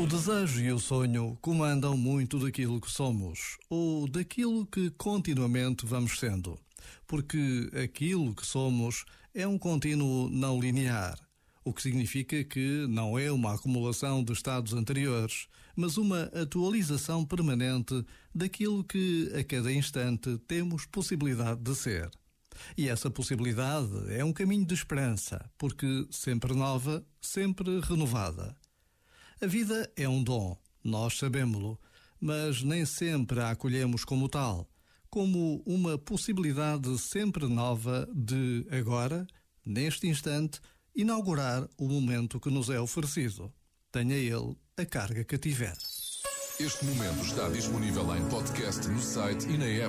O desejo e o sonho comandam muito daquilo que somos, ou daquilo que continuamente vamos sendo, porque aquilo que somos é um contínuo não linear, o que significa que não é uma acumulação de estados anteriores, mas uma atualização permanente daquilo que a cada instante temos possibilidade de ser. E essa possibilidade é um caminho de esperança, porque sempre nova, sempre renovada. A vida é um dom, nós sabemos-lo, mas nem sempre a acolhemos como tal, como uma possibilidade sempre nova de agora, neste instante, inaugurar o momento que nos é oferecido. Tenha ele a carga que tiver. Este momento está disponível em podcast no site e na app.